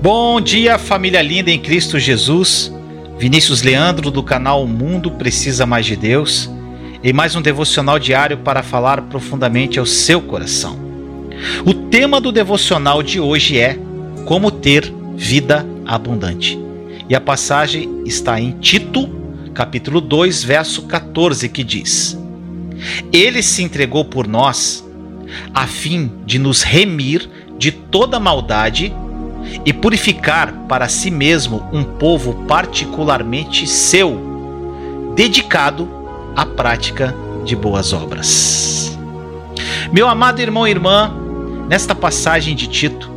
Bom dia, família linda em Cristo Jesus. Vinícius Leandro do canal O Mundo Precisa Mais de Deus, e mais um devocional diário para falar profundamente ao seu coração. O tema do devocional de hoje é Como ter vida abundante. E a passagem está em Tito, capítulo 2, verso 14, que diz: Ele se entregou por nós a fim de nos remir de toda maldade e purificar para si mesmo um povo particularmente seu, dedicado à prática de boas obras. Meu amado irmão e irmã, nesta passagem de Tito,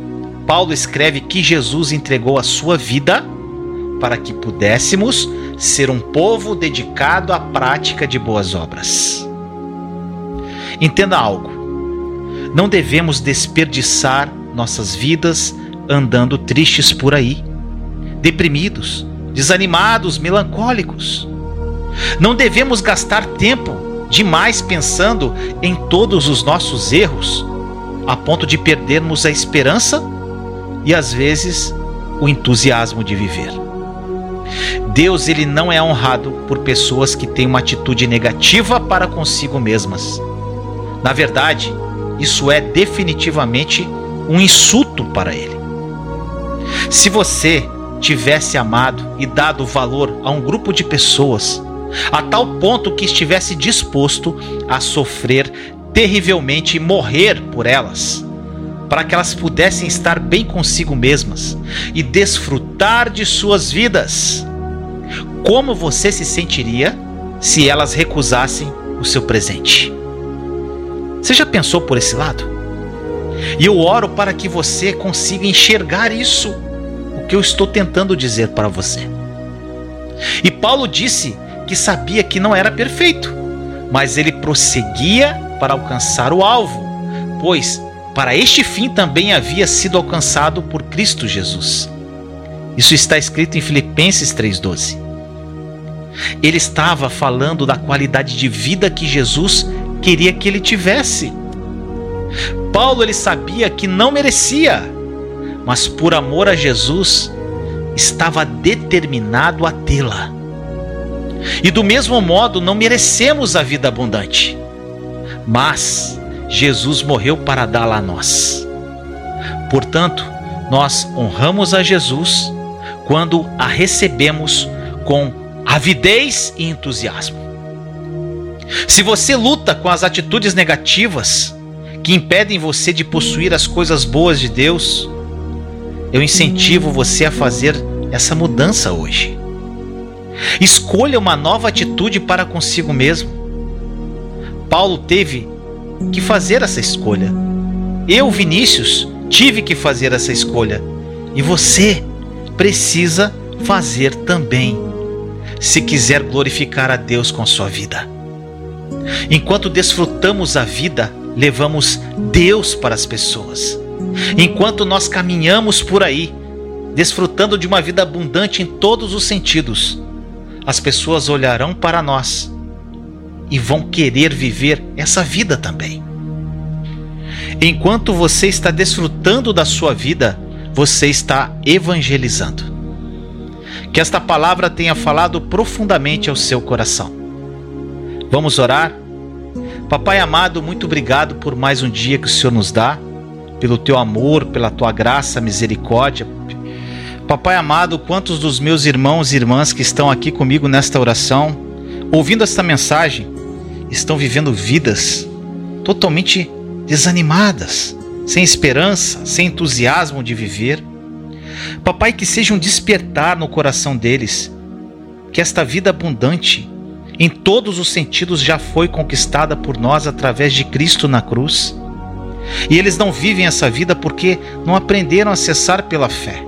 Paulo escreve que Jesus entregou a sua vida para que pudéssemos ser um povo dedicado à prática de boas obras. Entenda algo. Não devemos desperdiçar nossas vidas andando tristes por aí, deprimidos, desanimados, melancólicos. Não devemos gastar tempo demais pensando em todos os nossos erros, a ponto de perdermos a esperança e às vezes o entusiasmo de viver. Deus ele não é honrado por pessoas que têm uma atitude negativa para consigo mesmas. Na verdade, isso é definitivamente um insulto para ele. Se você tivesse amado e dado valor a um grupo de pessoas, a tal ponto que estivesse disposto a sofrer terrivelmente e morrer por elas, para que elas pudessem estar bem consigo mesmas e desfrutar de suas vidas. Como você se sentiria se elas recusassem o seu presente? Você já pensou por esse lado? E eu oro para que você consiga enxergar isso, o que eu estou tentando dizer para você. E Paulo disse que sabia que não era perfeito, mas ele prosseguia para alcançar o alvo, pois para este fim também havia sido alcançado por Cristo Jesus. Isso está escrito em Filipenses 3,12. Ele estava falando da qualidade de vida que Jesus queria que ele tivesse. Paulo ele sabia que não merecia, mas por amor a Jesus estava determinado a tê-la. E do mesmo modo não merecemos a vida abundante, mas Jesus morreu para dá-la a nós. Portanto, nós honramos a Jesus quando a recebemos com avidez e entusiasmo. Se você luta com as atitudes negativas, que impedem você de possuir as coisas boas de Deus, eu incentivo você a fazer essa mudança hoje. Escolha uma nova atitude para consigo mesmo. Paulo teve que fazer essa escolha. Eu, Vinícius, tive que fazer essa escolha. E você precisa fazer também, se quiser glorificar a Deus com sua vida. Enquanto desfrutamos a vida, levamos Deus para as pessoas. Enquanto nós caminhamos por aí, desfrutando de uma vida abundante em todos os sentidos, as pessoas olharão para nós e vão querer viver essa vida também. Enquanto você está desfrutando da sua vida, você está evangelizando. Que esta palavra tenha falado profundamente ao seu coração. Vamos orar? Papai amado, muito obrigado por mais um dia que o Senhor nos dá, pelo teu amor, pela tua graça, misericórdia. Papai amado, quantos dos meus irmãos e irmãs que estão aqui comigo nesta oração, ouvindo esta mensagem, estão vivendo vidas totalmente desanimadas, sem esperança, sem entusiasmo de viver. Papai, que seja um despertar no coração deles, que esta vida abundante em todos os sentidos já foi conquistada por nós através de Cristo na cruz. E eles não vivem essa vida porque não aprenderam a cessar pela fé.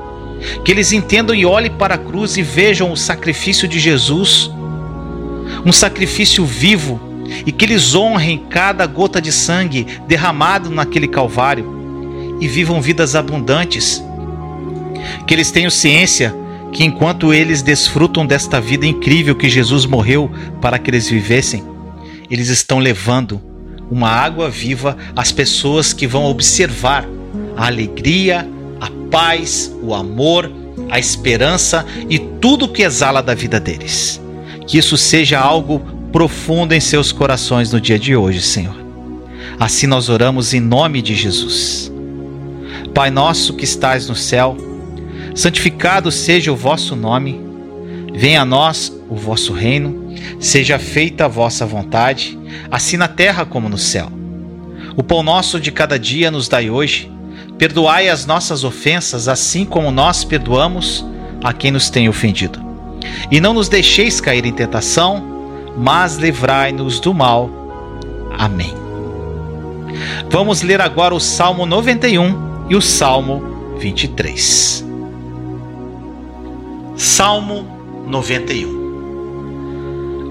Que eles entendam e olhem para a cruz e vejam o sacrifício de Jesus, um sacrifício vivo, e que eles honrem cada gota de sangue derramado naquele Calvário e vivam vidas abundantes. Que eles tenham ciência que enquanto eles desfrutam desta vida incrível que Jesus morreu para que eles vivessem, eles estão levando uma água viva às pessoas que vão observar a alegria, a paz, o amor, a esperança e tudo que exala da vida deles. Que isso seja algo profundo em seus corações no dia de hoje, Senhor. Assim nós oramos em nome de Jesus. Pai nosso que estais no céu, santificado seja o vosso nome. Venha a nós o vosso reino, seja feita a vossa vontade, assim na terra como no céu. O pão nosso de cada dia nos dai hoje. Perdoai as nossas ofensas, assim como nós perdoamos a quem nos tem ofendido. E não nos deixeis cair em tentação, mas livrai-nos do mal. Amém. Vamos ler agora o Salmo 91 e o Salmo 23. Salmo 91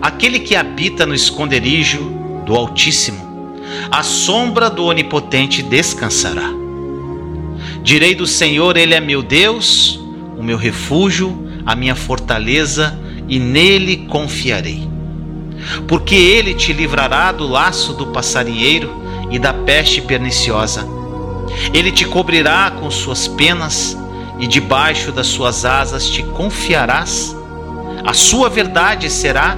Aquele que habita no esconderijo do Altíssimo, a sombra do Onipotente descansará. Direi do Senhor, Ele é meu Deus, o meu refúgio, a minha fortaleza, e nele confiarei. Porque ele te livrará do laço do passarinheiro e da peste perniciosa. Ele te cobrirá com suas penas e debaixo das suas asas te confiarás. A sua verdade será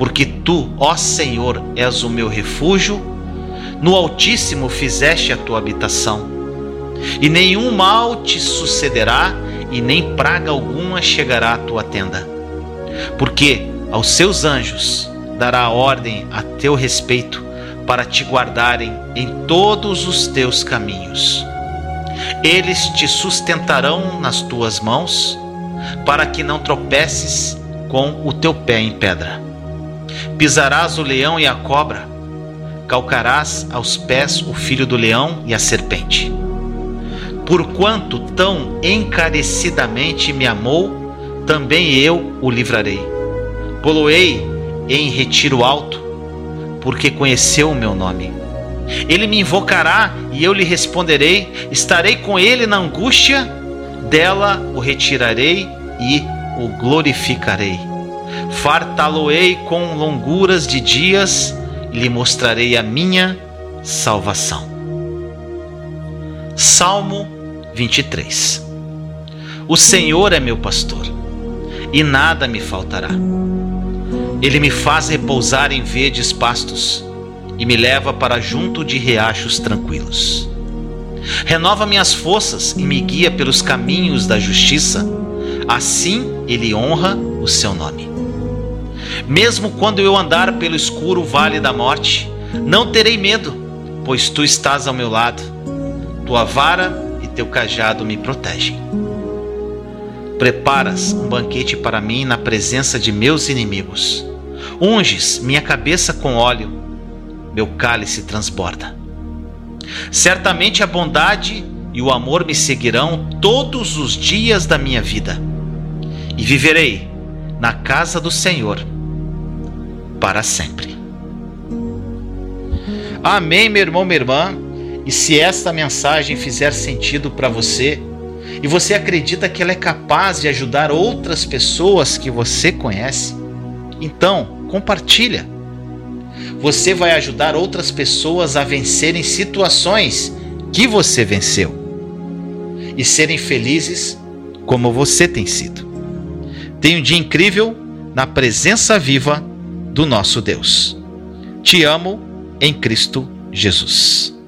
Porque tu, ó Senhor, és o meu refúgio, no Altíssimo fizeste a tua habitação. E nenhum mal te sucederá, e nem praga alguma chegará à tua tenda. Porque aos seus anjos dará ordem a teu respeito para te guardarem em todos os teus caminhos. Eles te sustentarão nas tuas mãos, para que não tropeces com o teu pé em pedra. Pisarás o leão e a cobra, calcarás aos pés o filho do leão e a serpente. Porquanto tão encarecidamente me amou, também eu o livrarei. Poloei em retiro alto, porque conheceu o meu nome. Ele me invocará e eu lhe responderei, estarei com ele na angústia, dela o retirarei e o glorificarei. Fartá-lo-ei com longuras de dias e lhe mostrarei a minha salvação. Salmo 23 O Senhor é meu pastor, e nada me faltará. Ele me faz repousar em verdes pastos e me leva para junto de riachos tranquilos. Renova minhas forças e me guia pelos caminhos da justiça, assim ele honra o seu nome. Mesmo quando eu andar pelo escuro vale da morte, não terei medo, pois tu estás ao meu lado. Tua vara e teu cajado me protegem. Preparas um banquete para mim na presença de meus inimigos. Unges minha cabeça com óleo, meu cálice transborda. Certamente a bondade e o amor me seguirão todos os dias da minha vida, e viverei na casa do Senhor para sempre. Amém, meu irmão, minha irmã. E se esta mensagem fizer sentido para você, e você acredita que ela é capaz de ajudar outras pessoas que você conhece, então compartilha. Você vai ajudar outras pessoas a vencerem situações que você venceu e serem felizes como você tem sido. Tenha um dia incrível na presença viva do nosso Deus. Te amo em Cristo Jesus.